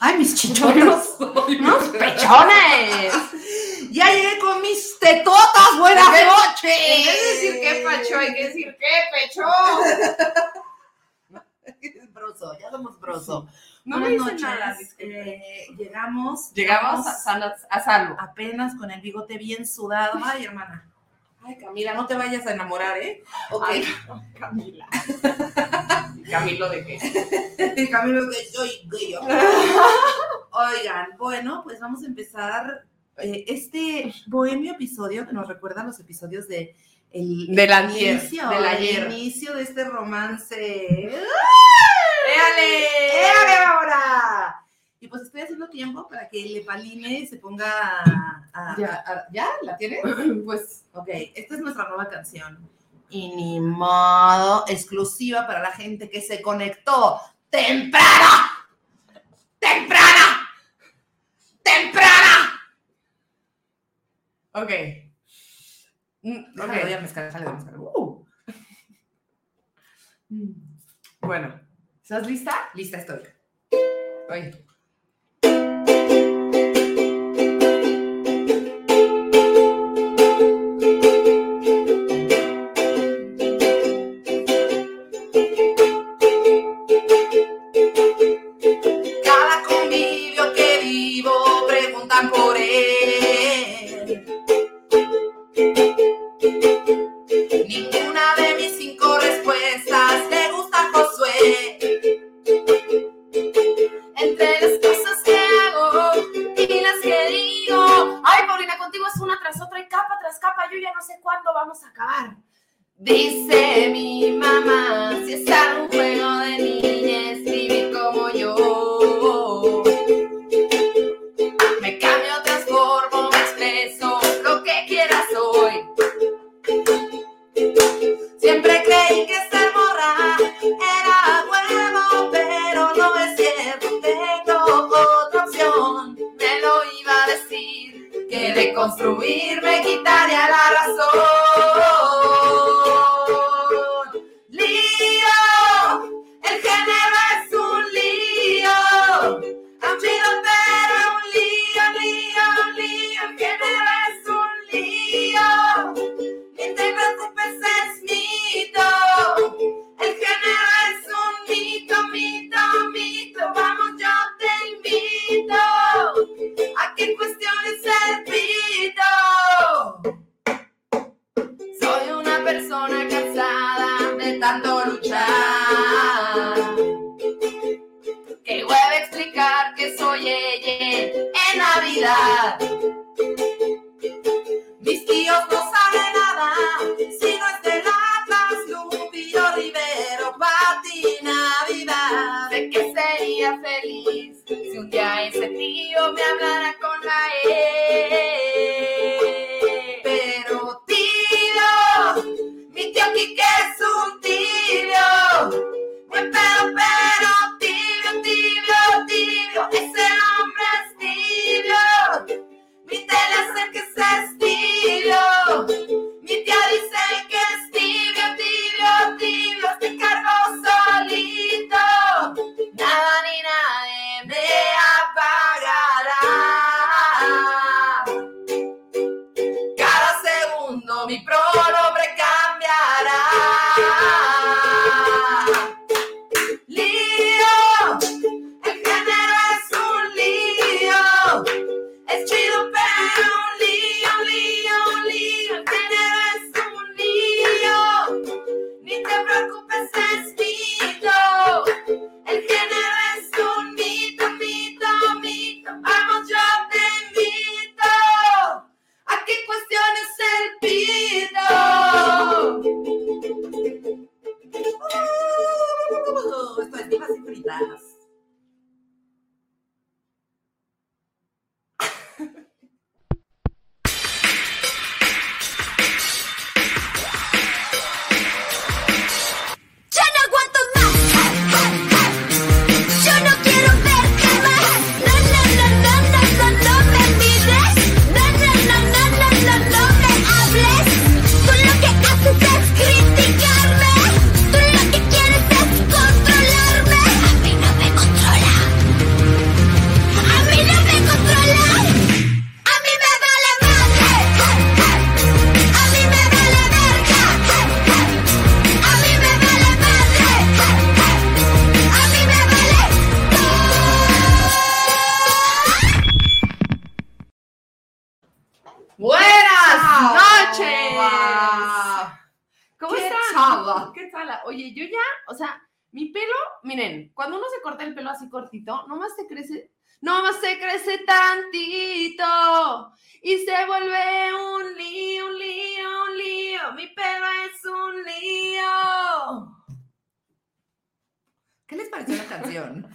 Ay, mis chichones. Unos pechones. Ya llegué con mis tetotas. Buenas noches. En vez de decir qué pacho, hay que decir qué pecho. broso, ya somos broso. No Buenas dicen nada. noches. Eh, llegamos. Llegamos a, sal- a salvo. apenas con el bigote bien sudado. Ay, hermana. Ay, Camila, no te vayas a enamorar, ¿eh? Ok. Ay, Camila. Camilo de qué? Camilo, que soy gay. Oigan, bueno, pues vamos a empezar eh, este bohemio episodio que nos recuerda los episodios de el Del antier, inicio, del el inicio de este romance. ¡Éale! ¡Eh, ahora! Y pues estoy haciendo tiempo para que le paline y se ponga a, a- Ya. a- ¿Ya? ¿La tienes? Pues Ok, esta es nuestra nueva canción. Y ni modo, exclusiva para la gente que se conectó temprana. ¡Temprana! ¡Temprana! Ok. Mm, Ok, ok. doy a mezcal, sale de mezcal. Uh, Bueno, ¿estás lista? lista estoy. Oye. Dice Oye, yo ya, o sea, mi pelo, miren, cuando uno se corta el pelo así cortito, nomás te crece, nomás se crece tantito y se vuelve un lío, un lío, un lío. Mi pelo es un lío. ¿Qué les pareció la canción?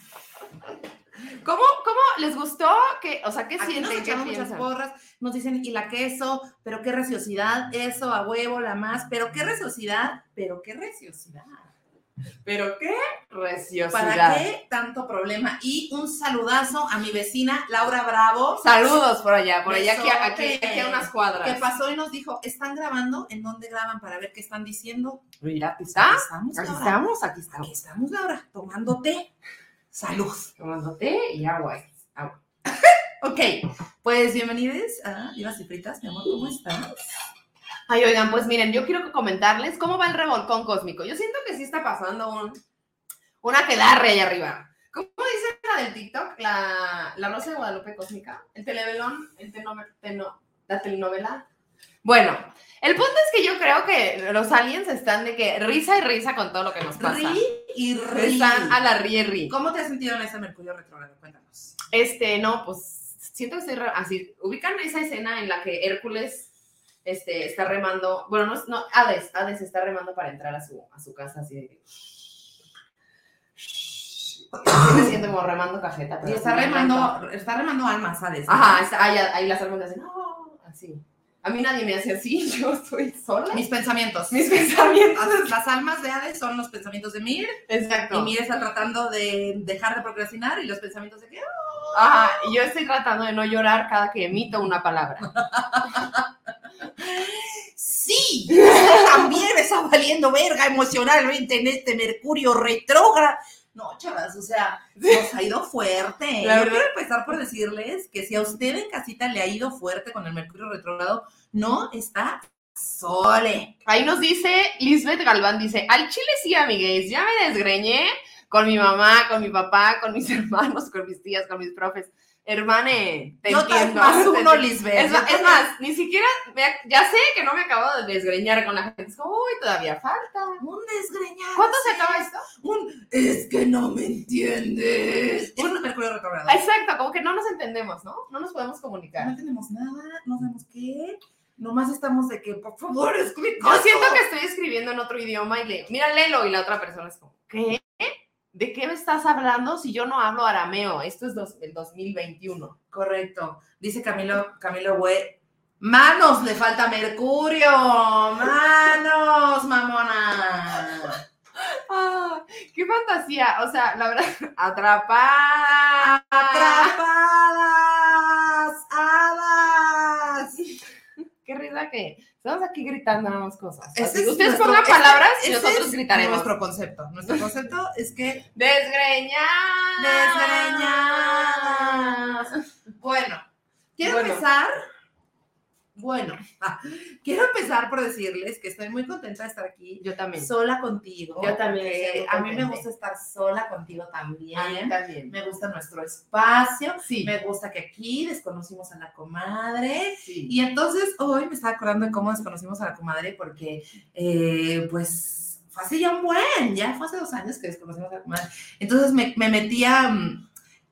¿Cómo, cómo les gustó? que O sea, ¿qué Aquí nos sienten? ¿Qué echamos muchas porras, nos dicen, y la queso, pero qué reciosidad, eso, a huevo, la más, pero qué reciosidad, pero qué reciosidad. ¿Pero qué? Reciosidad. ¿Para qué tanto problema? Y un saludazo a mi vecina Laura Bravo, Saludos por allá, por allá, aquí, aquí, aquí a unas cuadras. que pasó y nos dijo, ¿están grabando? ¿En dónde graban para ver qué están diciendo? Mira, aquí está. Aquí estamos, Aquí estamos, aquí Aquí estamos. estamos, Laura, tomando té. Salud. Tomando té y agua. agua. Ok, pues bienvenidos a Divas y Fritas, mi amor, ¿cómo estás? Ay, oigan, pues miren, yo quiero comentarles cómo va el revolcón cósmico. Yo siento que sí está pasando un, una quedarre ahí arriba. ¿Cómo dice la del TikTok? La, la Rosa de Guadalupe cósmica. El televelón, el teno- teno- la telenovela. Bueno, el punto es que yo creo que los aliens están de que risa y risa con todo lo que nos pasa. Ri y ri. Están a la rie ri. ¿Cómo te has sentido en ese Mercurio retrógrado? Cuéntanos. Este, no, pues siento que estoy así. Ubican esa escena en la que Hércules este, está remando, bueno, no, no, Hades, Hades está remando para entrar a su, a su casa así de que. Me siento como remando cajeta. Y está remando, está remando almas, ¿sabes? Ajá, está- ahí, ahí las almas hacen, "Oh", así. A mí nadie me hace así, yo estoy sola. Mis pensamientos. Mis pensamientos. Las- almas de Hades son los pensamientos de Mir Exacto. y Mir está tratando de dejar de procrastinar y los pensamientos de que Ajá, y yo estoy tratando de no llorar cada que emito una palabra. sí, también está valiendo verga emocionalmente en este Mercurio retrógrado. No, chavas, o sea, nos ha ido fuerte. La Yo verdad- quiero empezar por decirles que si a usted en casita le ha ido fuerte con el Mercurio retrógrado, no está sole. Ahí nos dice Lisbeth Galván, dice, al chile sí, amigues, ya me desgreñé con mi mamá, con mi papá, con mis hermanos, con mis tías, con mis profes. Hermane, te no te entiendo. más uno. Lisbeth. Es, más, ni siquiera, me ya sé que no me acabo de desgreñar con la gente. Es como, uy, todavía falta. Un desgreñado. ¿Cuándo se acaba esto? Un es que no me entiendes. Es un Mercurio retrógrado. Exacto, como que no nos entendemos, ¿no? No nos podemos No comunicar. entendemos nada, no sabemos qué. Nomás estamos de que, por favor, explica. Yo siento que estoy escribiendo en otro idioma y le, mira, léelo, y la otra persona es como, ¿qué? ¿De qué me estás hablando si yo no hablo arameo? Esto es dos- el 2021. Correcto. Dice Camilo, Camilo Güey. Manos, le falta Mercurio. Manos, mamona. Ah, qué fantasía. O sea, la verdad, atrapada. Atrapadas, Que estamos aquí gritando más cosas. Así, Ustedes nuestro- pongan ese- palabras y nosotros es gritaremos. Nuestro concepto. Nuestro concepto es que Desgreñadas. Desgreñadas. Bueno, quiero Bueno. empezar. Bueno, quiero empezar por decirles que estoy muy contenta de estar aquí Yo también. sola contigo. Yo también A mí me gusta estar sola contigo también. A mí también. Me gusta nuestro espacio. Sí. Me gusta que aquí desconocimos a la comadre. sí. Y entonces hoy me estaba acordando de cómo desconocimos a la comadre porque, eh, pues, fue hace ya un buen, ya fue hace dos años que desconocimos a la comadre. Entonces me, me metí a, mm,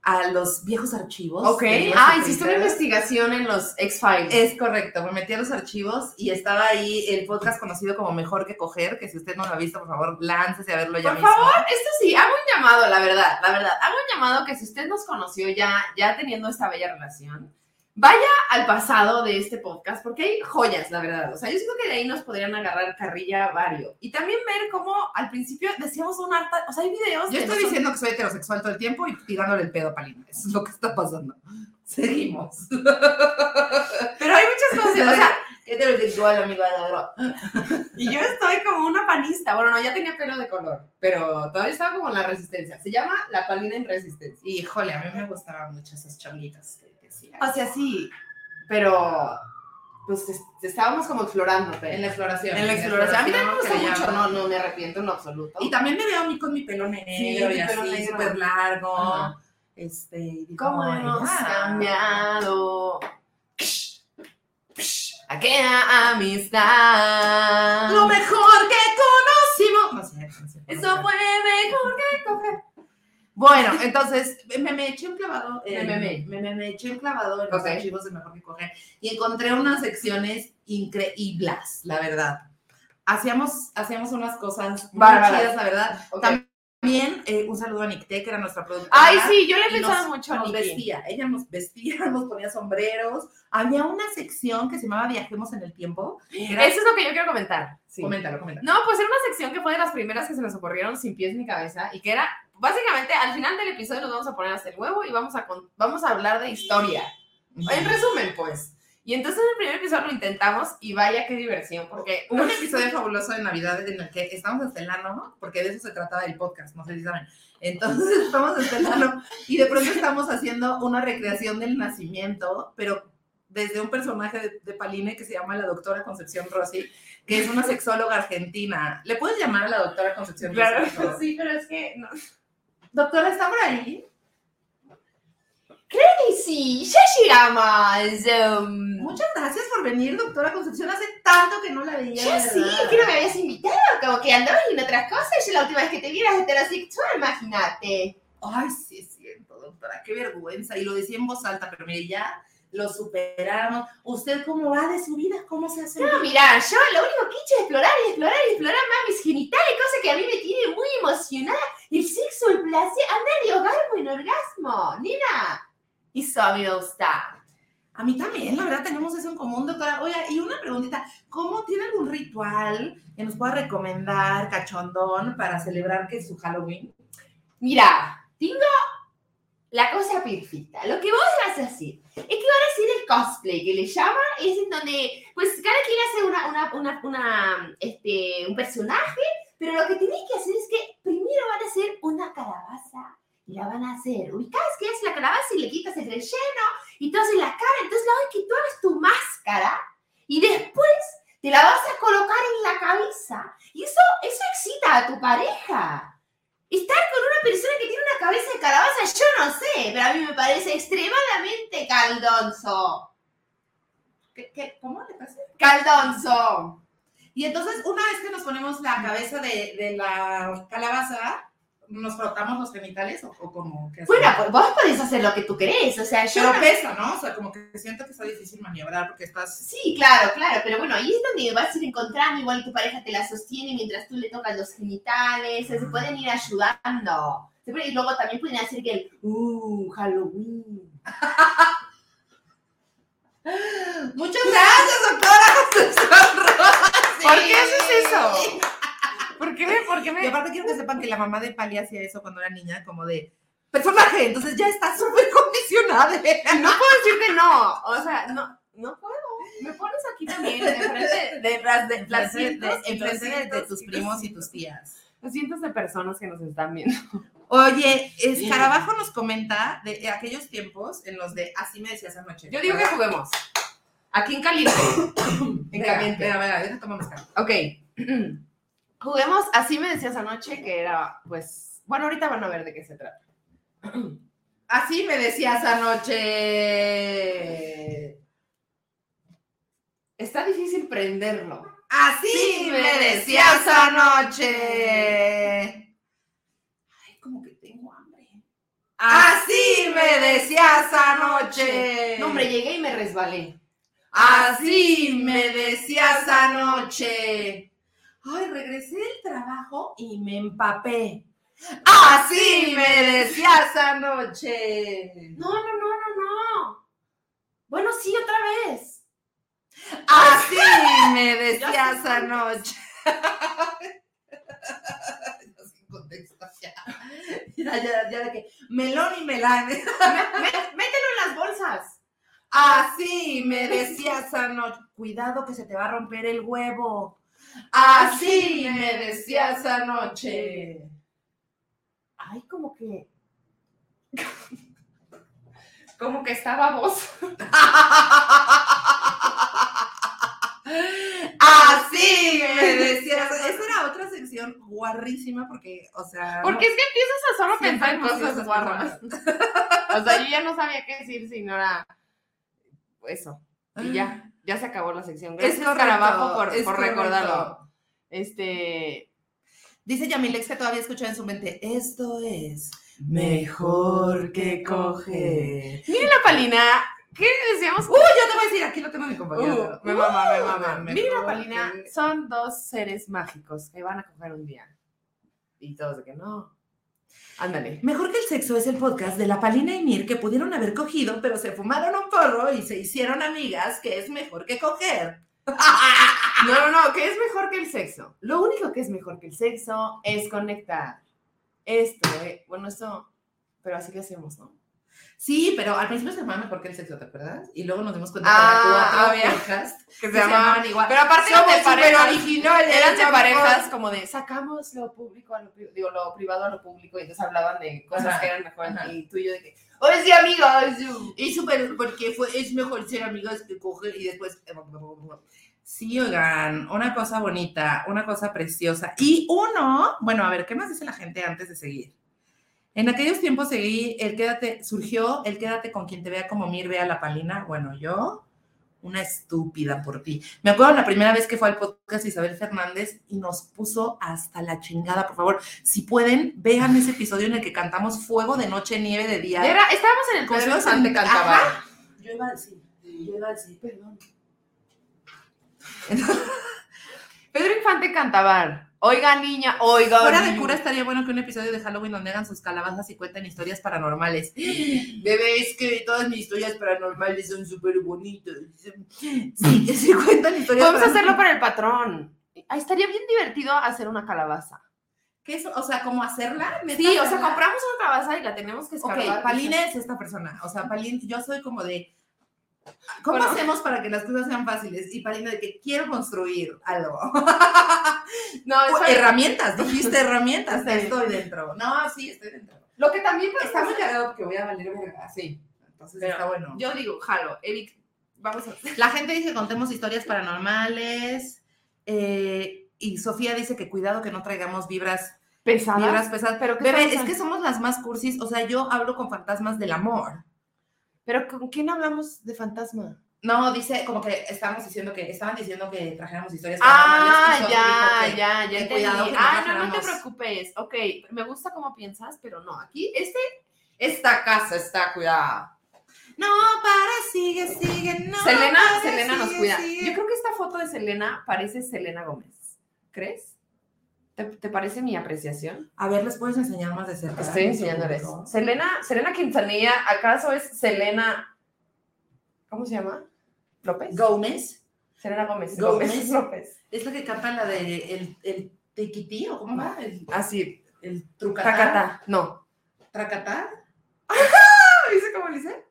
a los viejos archivos. Ok. Ah, hiciste una investigación en los X-Files. Es correcto, me metí a los archivos y estaba ahí el podcast conocido como Mejor que Coger, que si usted no lo ha visto, por favor, láncese a verlo ya Por mismo. favor, esto sí, hago un llamado, la verdad, la verdad, hago un llamado que si usted nos conoció ya, ya teniendo esta bella relación, vaya al pasado de este podcast, porque hay joyas, la verdad. O sea, yo siento que de ahí nos podrían agarrar carrilla varios. Y también ver cómo al principio decíamos un harta, o sea, hay videos. Yo estoy diciendo que soy heterosexual todo el tiempo y tirándole el pedo a Palina. Eso es lo que está pasando. Seguimos. Pero hay muchas cosas, o sea, heterosexual, amigo, Y yo estoy como una panista. Bueno, no, ya tenía pelo de color, pero todavía estaba como en la resistencia. Se llama la palina en resistencia. Híjole, a mí me gustaban mucho esas changuitas que O sea, sí, pero pues es- estábamos como explorándote. En la exploración. En la exploración. A mí también me gusta mucho, no, no me arrepiento en absoluto. Y también me veo a mí con mi pelo negro Sí, y así, pelo negro. súper largo. Ajá. Este, y digo, ¿Cómo "Ay, hemos ya". cambiado? Aquella amistad. Lo mejor Bueno, entonces me, me eché un clavado. en- Me, me, me, eché un clavado en los archivos de Mejor que Coger y encontré unas secciones increíbles, la verdad. Hacíamos, hacíamos unas cosas muy Bárbaras. chidas, la verdad. También eh, un saludo a Nicté, que era nuestra productora. Ay, sí, yo le pensado nos- mucho a nos Nikki. vestía, ella nos vestía, nos ponía sombreros. Había una sección que se llamaba Viajemos en el Tiempo. era- Eso es lo que yo quiero comentar. Sí. Coméntalo, coméntalo. No, pues era una sección que fue de las primeras que se nos ocurrieron sin pies ni cabeza y que era, básicamente, al final del episodio nos vamos a poner a hacer huevo y vamos a, vamos a hablar de historia. En resumen, pues. Y entonces en el primer episodio lo intentamos y vaya qué diversión, porque un episodio fabuloso de Navidad en el que estamos en Celano, porque de eso se trataba el podcast, no sé si saben. Entonces estamos en Celano y de pronto estamos haciendo una recreación del nacimiento, pero desde un personaje de, de Paline que se llama la doctora Concepción Rossi, que es una sexóloga argentina. ¿Le puedes llamar a la doctora Concepción Claro, Rossi? favor? sí, pero es que no. Doctora, ¿está por ahí? Y sí, ya llegamos. um, Muchas gracias por venir, doctora Concepción. Hace tanto que no la veía. ya sí, que no me habías invitado, como que andabas en otras cosas yo la última vez que te vi eras heterosexual, imagínate. Ay, sí es cierto, doctora, qué vergüenza. Y lo decía en voz alta, pero mire, ya lo superamos. ¿Usted cómo va de su vida? ¿Cómo se hace? No, mira, yo lo único que he hecho es explorar y explorar y explorar más mis genitales, cosa que a mí me tiene muy emocionada. El sexo, el placer, andar de orgasmo en orgasmo, nena. Eso a mí me gusta. A mí también, la verdad, tenemos eso en común, doctora. Oiga, y una preguntita, ¿cómo tiene algún ritual que nos pueda recomendar, cachondón, para celebrar que es su Halloween? Mira, tengo la cosa perfecta. Lo que vos vas a hacer es que van a hacer el cosplay, que le llama, es en donde, pues cada quien hace una, una, una, este, un personaje, pero lo que tenéis que hacer es que primero van a hacer una calabaza y la van a hacer. Ubicás que es la calabaza y le quitas el relleno y tú haces la cara, entonces la hora que tú hagas tu máscara y después te la vas a colocar en la cabeza. Y eso, eso excita a tu pareja. Estar con una persona que tiene una cabeza de calabaza, yo no sé, pero a mí me parece extremadamente caldonzo. ¿Qué, qué, cómo le pasa? Caldonzo. Y entonces, una vez que nos ponemos la cabeza de, de la calabaza, ¿nos frotamos los genitales o, o como que Bueno, pues vos podés hacer lo que tú querés, o sea, yo... Pero no- pesa, ¿no? O sea, como que siento que está difícil maniobrar porque estás... Sí, claro, claro, pero bueno, ahí es donde vas a ir encontrando, igual tu pareja te la sostiene mientras tú le tocas los genitales, o sea, se pueden ir ayudando. Y luego también pueden hacer que el, uh, Halloween. Muchas gracias, doctora. ¿Por qué haces eso? ¿Por qué me, por qué Y me... aparte quiero que sepan que la mamá de Pali hacía eso cuando era niña, como de personaje, entonces ya está súper condicionada. No puedo decirte no, o sea, no, no puedo. Me pones aquí también, enfrente de de, de, de tus primos y tus tías. los cientos de personas que nos están viendo. Oye, Escarabajo nos comenta de aquellos tiempos en los de así me decías anoche. Yo digo que juguemos. Aquí en caliente. en caliente. venga, venga, deja tomar mezcal. Ok. Juguemos, así me decías anoche que era, pues, bueno, ahorita van a ver de qué se trata. Así me decías anoche. Está difícil prenderlo. Así me decías anoche. Ay, como que tengo hambre. Así me decías anoche. No, hombre, llegué y me resbalé. Así me decías anoche. Ay, regresé del trabajo y me empapé. Así me decías anoche. No, no, no, no, no. Bueno, sí, otra vez. Así me decías anoche. Sin contexto, ya. Ya, ya, ya de que melón y melán. Mé- mé- mételo en las bolsas. Así me decías anoche. Cuidado que se te va a romper el huevo. Así me decías anoche. Ay, como que. como que estaba vos. Así me decías. Esa era otra sección guarrísima porque, o sea. Porque es que empiezas a solo pensar en cosas guarras. O sea, yo ya no sabía qué decir si no era eso. Y ya, ya se acabó la sección. Es Gracias, correcto, Carabajo, por, es recordarlo. Este. Dice Yamilex que todavía escucha en su mente, esto es mejor que coger. Miren la palina. ¿Qué decíamos? Uh, yo te voy a decir, aquí lo tengo mi compañero. Uh, me mama, me Uh, mama. mejor Miren la palina. que- Son dos seres mágicos que van a coger un día. Y todos de que no. Ándale. Mejor que el sexo es el podcast de la Palina y Mir que pudieron haber cogido, pero se fumaron un porro y se hicieron amigas, que es mejor que coger. No, no, no, ¿qué es mejor que el sexo? Lo único que es mejor que el sexo es conectar. Esto, eh, bueno, esto, pero así que hacemos, ¿no? Sí, pero al principio se llamaba mejor que el sexo, ¿te acuerdas? Y luego nos dimos cuenta Ah, que había cuatro podcast Que se se llamaban llamaban igual. Pero aparte eran de parejas. originales, Eran de parejas como de sacamos lo público a lo digo, lo privado a lo público y entonces hablaban de cosas Ajá, que eran mejor ajá. y tú y yo de que, oye sí amigos, Y súper, porque fue, es mejor ser amigas que coger y después... Sí, oigan, una cosa bonita, una cosa preciosa. Y uno, bueno, a ver, ¿qué más dice la gente antes de seguir? En aquellos tiempos seguí, el quédate, surgió el quédate con quien te vea como Mir vea la palina. Bueno, yo, una estúpida por ti. Me acuerdo la primera vez que fue al podcast Isabel Fernández y nos puso hasta la chingada, por favor. Si pueden, vean ese episodio en el que cantamos Fuego de Noche, Nieve de Día. Era, estábamos en el Infante un- cantaba. Ajá. Yo iba a decir, yo iba a decir, perdón. Pedro Infante cantaba. Oiga niña, oiga. Fuera de niña". cura estaría bueno que un episodio de Halloween donde hagan sus calabazas y cuenten historias paranormales. Bebé, es que todas mis historias paranormales son súper bonitas. Sí, que se cuentan historias Podemos hacerlo paranormales. para el patrón. Ay, estaría bien divertido hacer una calabaza. ¿Qué es? O sea, ¿cómo hacerla? ¿Neta Sí, o sea, hacerla? compramos una calabaza y la tenemos que escarbar. Ok, Paline es esta persona. O sea, Paline, yo soy como de. ¿Cómo Bueno. hacemos para que las cosas sean fáciles? Y Paline de que quiero construir algo. No, Pues, herramientas, dijiste herramientas. Sí. Estoy dentro. No, sí, estoy dentro. Lo que también Está muy cagado porque voy a valer verga. Sí. Entonces Pero está bueno. Yo digo, jalo, Eric, vamos a La gente dice que contemos historias paranormales. eh, y Sofía dice que cuidado que no traigamos vibras, pesadas. vibras pesadas. Pero ¿qué Bebé, es que somos las más cursis. O sea, yo hablo con fantasmas del amor. Pero ¿con quién hablamos de fantasma? No, dice como que estamos diciendo que estaban diciendo que trajéramos historias Ah, ya, que- ya, ya entendí. ah, no, no te preocupes. Ok, me gusta cómo piensas, pero no, aquí, este, esta casa está cuidada. No, para, sigue, sigue. No, Selena, para, Selena nos cuida. sigue. Yo creo que esta foto de Selena parece Selena Gómez. ¿Crees? ¿Te, te parece mi apreciación? A ver, ¿les puedes enseñar más de cerca? Estoy enseñándoles. Selena, Selena Quintanilla, ¿acaso es Selena? ¿Cómo se llama? ¿López? Gómez. Selena Gómez. Gómez. Gómez López. Es la que canta la de el, el tequití, ¿o cómo va? El, Así, el trucatá. tacata. No. ¿Tracatá? ¿Viste cómo le hice?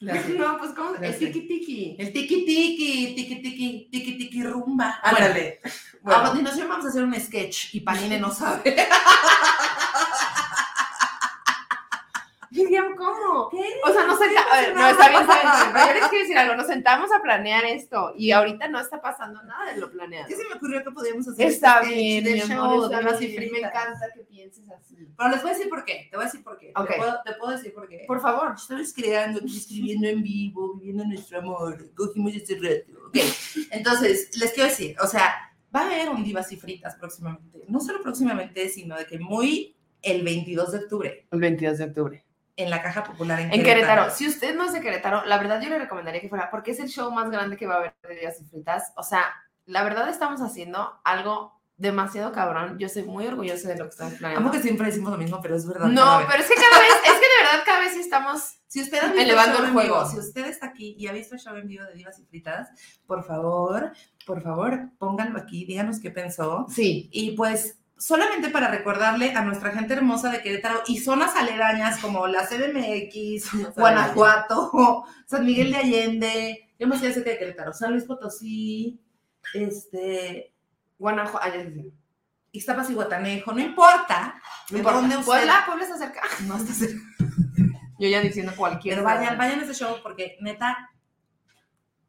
No, pues ¿cómo? El tiki tiki. El tiki tiki, tiki tiki, tiki tiki rumba. Ándale. Bueno, a continuación vamos a hacer un sketch y Panine no sabe. O sea, nos sentamos. A ver, no, está bien, está bien, bien, pero yo les quiero decir algo. Nos sentamos a planear esto y ahorita no está pasando nada de lo planeado. ¿Qué se me ocurrió que podíamos hacer? Está este bien, de mi amor, está las bien. Me encanta que pienses así. Pero les voy a decir por qué. Te voy a decir por qué. Ok. Te, puedo, te puedo decir por qué. Por favor. Estamos creando, escribiendo en vivo, viviendo nuestro amor. Cogimos este reto. Ok. Entonces, les quiero decir, o sea, va a haber un Divas y Fritas próximamente. No solo próximamente, sino de que muy el 22 de octubre El 22 de octubre. En la Caja Popular en, En Querétaro. Si usted no es de Querétaro, la verdad yo le recomendaría que fuera, porque es el show más grande que va a haber de Días y Fritas. O sea, la verdad estamos haciendo algo demasiado cabrón. Yo soy muy orgullosa de lo que estamos planeando. Amo que siempre decimos lo mismo, pero es verdad. No, pero es que cada vez, es que de verdad cada vez estamos Si usted ha visto Elevando el en juego. vivo, si usted está aquí y ha visto el show en vivo de Divas y Fritas, por favor, por favor, pónganlo aquí, díganos qué pensó. Sí. Y pues solamente para recordarle a nuestra gente hermosa de Querétaro y zonas aledañas como la CDMX, Guanajuato, San Miguel de Allende, yo me sé cerca de Querétaro, San Luis Potosí, este, Guanajuato. Ixtapas y Guatanejo, no importa No de importa. dónde usted Puebla, Puebla está cerca. no está cerca. Yo ya diciendo cualquier. Pero vayan, vayan a ese show porque neta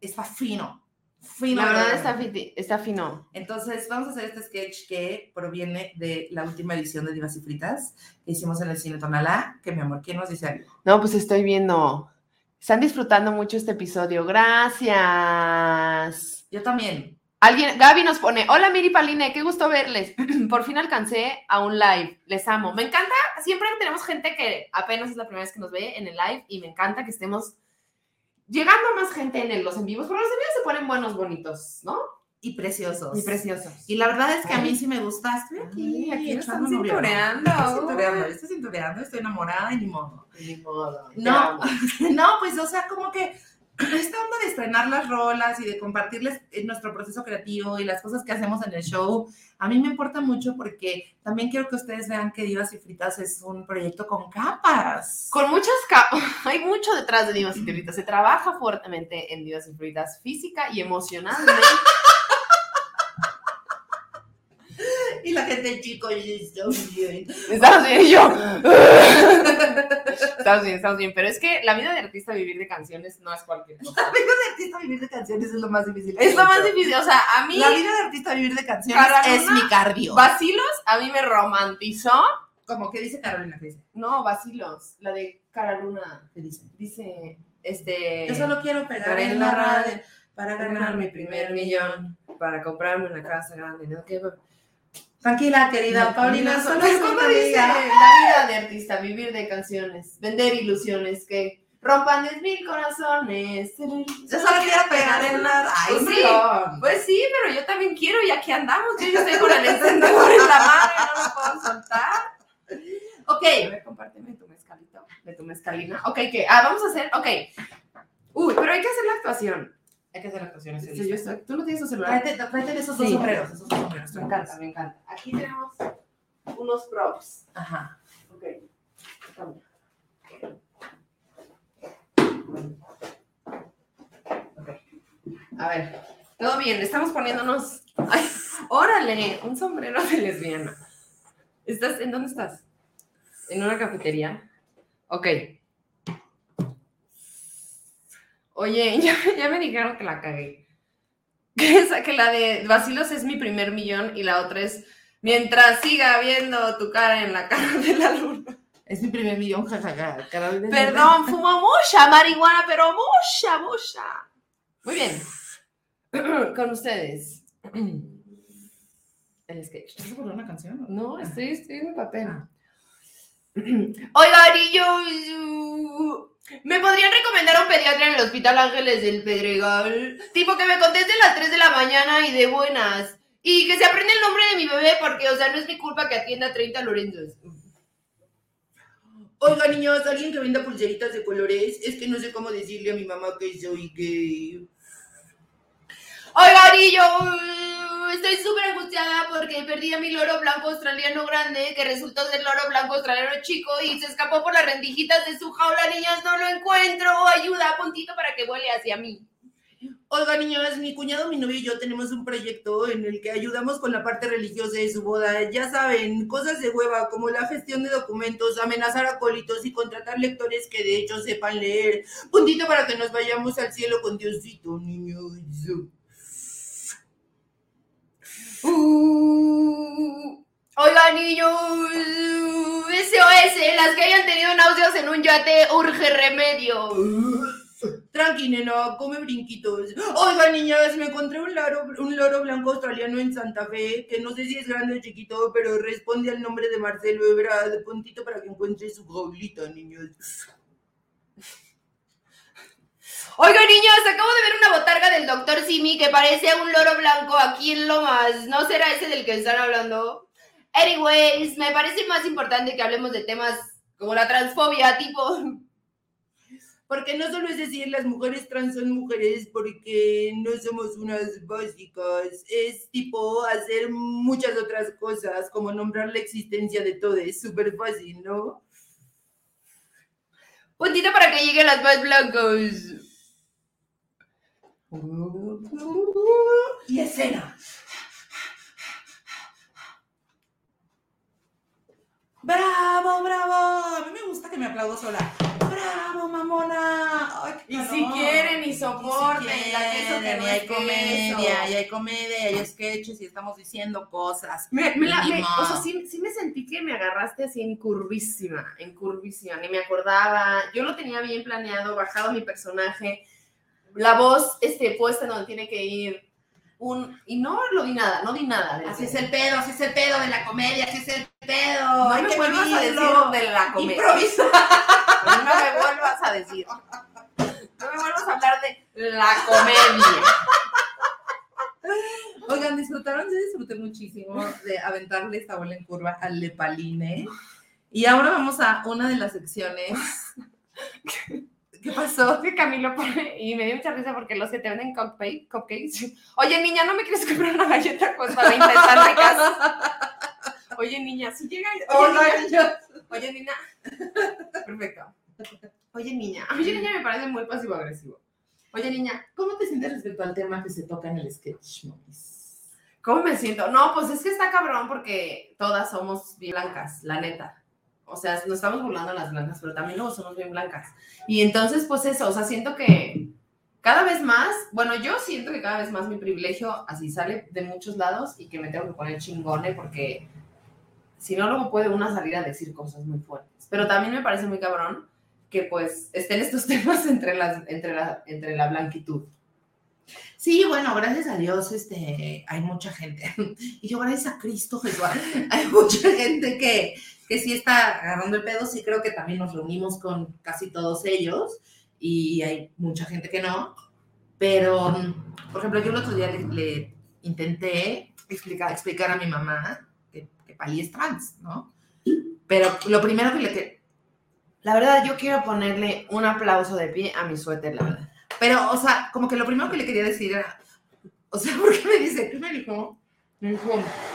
está fino. Fino. La verdad está, está fino. Entonces, vamos a hacer este sketch que proviene de la última edición de Divas y Fritas que hicimos en el Cine Tonalá. Que mi amor, ¿quién nos dice algo? No, pues estoy viendo. Están disfrutando mucho este episodio. Gracias. Yo también. Alguien, Gaby nos pone, hola Miri Paline, qué gusto verles. Por fin alcancé a un live, les amo. Me encanta, siempre tenemos gente que apenas es la primera vez que nos ve en el live y me encanta que estemos llegando a más gente en los en vivos, porque los en vivos se ponen buenos, bonitos, ¿no? Y preciosos. Y preciosos. Y la verdad es que a mí sí me gusta. Estoy aquí, Ay, aquí están cintureando. Estoy cintureando, estoy cintureando, estoy enamorada y ni modo. Ni modo. No. No, pues, o sea, como que esta onda de estrenar las rolas y de compartirles eh, nuestro proceso creativo y las cosas que hacemos en el show, a mí me importa mucho porque también quiero que ustedes vean que Divas y Fritas es un proyecto con capas. Con muchas capas, hay mucho detrás de Divas y Fritas. Se trabaja fuertemente en Divas y Fritas, física y emocionalmente. Y la gente, chicos, está bien. Estamos bien, yo. estamos bien, estamos bien. Pero es que la vida de artista, vivir de canciones, no es cualquier cosa. La vida de artista vivir de canciones es lo más difícil. Es lo más difícil. O sea, a mí, La vida de artista vivir de canciones Carolina, es mi cardio. Vacilos, a mí me romantizó. Como que dice Carolina, ¿qué dice? No, Vacilos, la de Cara Luna. ¿Qué dice? Dice, este. Yo solo quiero pegar en la radio para ganar mi primer millón. para comprarme una casa grande. ¿no? ¿Qué? Tranquila, querida Paulina, solo es dice la vida de artista, vivir de canciones, vender ilusiones que rompan diez mil corazones. Yo solo quiero pegar en la Ay, Pues sí, pues sí, pero yo también quiero y aquí andamos. Yo ya estoy con el encendedor en la mano y no lo puedo soltar. Ok, a ver, compárteme tu mezcalito, de tu mezcalina. Ok, ¿qué? Ah, vamos a hacer, ok. Uy, pero hay que hacer la actuación. Hay que hacer actuaciones. Sí, yo estoy- Tú no tienes tu celular. Tráete, esos dos Sí. sombreros, esos dos sombreros. Me encanta, me encanta. Aquí tenemos unos props. Ajá. Ok. Cambia. Ok. A ver, todo bien, estamos poniéndonos. ¡Ay! ¡Órale! Un sombrero de lesbiana. ¿Estás, ¿En dónde estás? ¿En una cafetería? Ok. Oye, ya, ya me dijeron que la cagué. Que, esa, que la de Vacilos es mi primer millón y la otra es mientras siga viendo tu cara en la cara de la luna. Es mi primer millón, jajaja. Perdón, fumo mucha marihuana, pero mucha, mucha. Muy bien. Con ustedes. El sketch. ¿Vas a poner una canción? No, estoy, estoy en mi papel. Oigan, y yo. ¿Me podrían recomendar a un pediatra en el Hospital Ángeles del Pedregal? Tipo que me conteste a las 3 de la mañana y de buenas. Y que se aprenda el nombre de mi bebé porque, o sea, no es mi culpa que atienda 30 Lorenzos. Oiga, niños, alguien que venda pulseritas de colores. Es que no sé cómo decirle a mi mamá que soy gay. Yo uh, estoy súper angustiada porque perdí a mi loro blanco australiano grande, que resultó ser loro blanco australiano chico y se escapó por las rendijitas de su jaula. Niñas, no lo encuentro. Ayuda, puntito para que vuele hacia mí. Oiga, niños, mi cuñado, mi novio y yo tenemos un proyecto en el que ayudamos con la parte religiosa de su boda. Ya saben, cosas de hueva como la gestión de documentos, amenazar acólitos y contratar lectores que de hecho sepan leer. Puntito para que nos vayamos al cielo con Diosito, niños. Uh, oigan, niños, SOS, las que hayan tenido náuseas en un yate, urge remedio. Tranqui, nena, come brinquitos. Oiga, niñas, me encontré un loro, un loro blanco australiano en Santa Fe, que no sé si es grande o chiquito, pero responde al nombre de Marcelo Ebrard. Puntito para que encuentre su jaulita, niños. Oigan, niños, acabo de ver una botarga del doctor Simi que parece a un loro blanco aquí en Lomas. ¿No será ese del que están hablando? Anyways, me parece más importante que hablemos de temas como la transfobia, tipo... Porque no solo es decir las mujeres trans son mujeres porque no somos unas básicas, es tipo hacer muchas otras cosas, como nombrar la existencia de todo, es súper fácil, ¿no? Puntito para que lleguen las más blancos. Y escena. ¡Bravo, bravo! A mí me gusta que me aplaudo sola. ¡Bravo, mamona! Ay, Y si quieren y Y si soporten, quieren, y hay comedia, y hay comedia, y hay sketches, y estamos diciendo cosas. Me, me la- o sea, sí, sí me sentí que me agarraste así en curvísima, en curvísima, ni me acordaba. Yo lo tenía bien planeado, bajado mi personaje, la voz este, puesta en donde tiene que ir. un, y no lo di nada, no di nada. Así es el pedo, así es el pedo de la comedia, así es el pedo. No hay me que vuelvas a decir de la comedia. Improvisa. No me vuelvas a decir. No me vuelvas a hablar de la comedia. Oigan, disfrutaron, yo disfruté muchísimo de aventarle esta bola en curva al Lepaline. Y ahora vamos a una de las secciones. ¿Qué pasó? que Camilo pone, y me dio mucha risa porque los que te venden cupcake- cupcakes. Oye, niña, ¿no me quieres comprar una galleta? Cuesta 20 tan ricas. Oye, niña, si llega. Oye, Hola, niña. niños. Oye, niña. Perfecto. Oye, niña. Oye, niña me parece muy pasivo-agresivo. Oye, niña, ¿Cómo te sientes respecto al tema que se toca en el sketch, Mois? ¿cómo me siento? No, pues es que está cabrón porque todas somos blancas, la neta. O sea, nos estamos burlando de las blancas, pero también luego somos bien blancas. Y entonces, pues eso, o sea, siento que cada vez más, bueno, yo siento que cada vez más mi privilegio así sale de muchos lados y que me tengo que poner chingone porque si no, luego puede una salir a decir cosas muy fuertes. Pero también me parece muy cabrón que pues estén estos temas entre, las, entre, la, entre la blanquitud. Sí, bueno, gracias a Dios, este, hay mucha gente. Y yo, gracias a Cristo Jesús, hay mucha gente que, que sí está agarrando el pedo. Sí, creo que también nos reunimos con casi todos ellos. Y hay mucha gente que no. Pero, por ejemplo, yo el otro día le, le intenté explicar, explicar a mi mamá que, que Pali es trans, ¿no? Pero lo primero que le... Que, La verdad, yo quiero ponerle un aplauso de pie a mi suéter, la verdad. Pero, o sea, como que lo primero que le quería decir era, o sea, ¿por qué me dice? ¿Qué me dijo?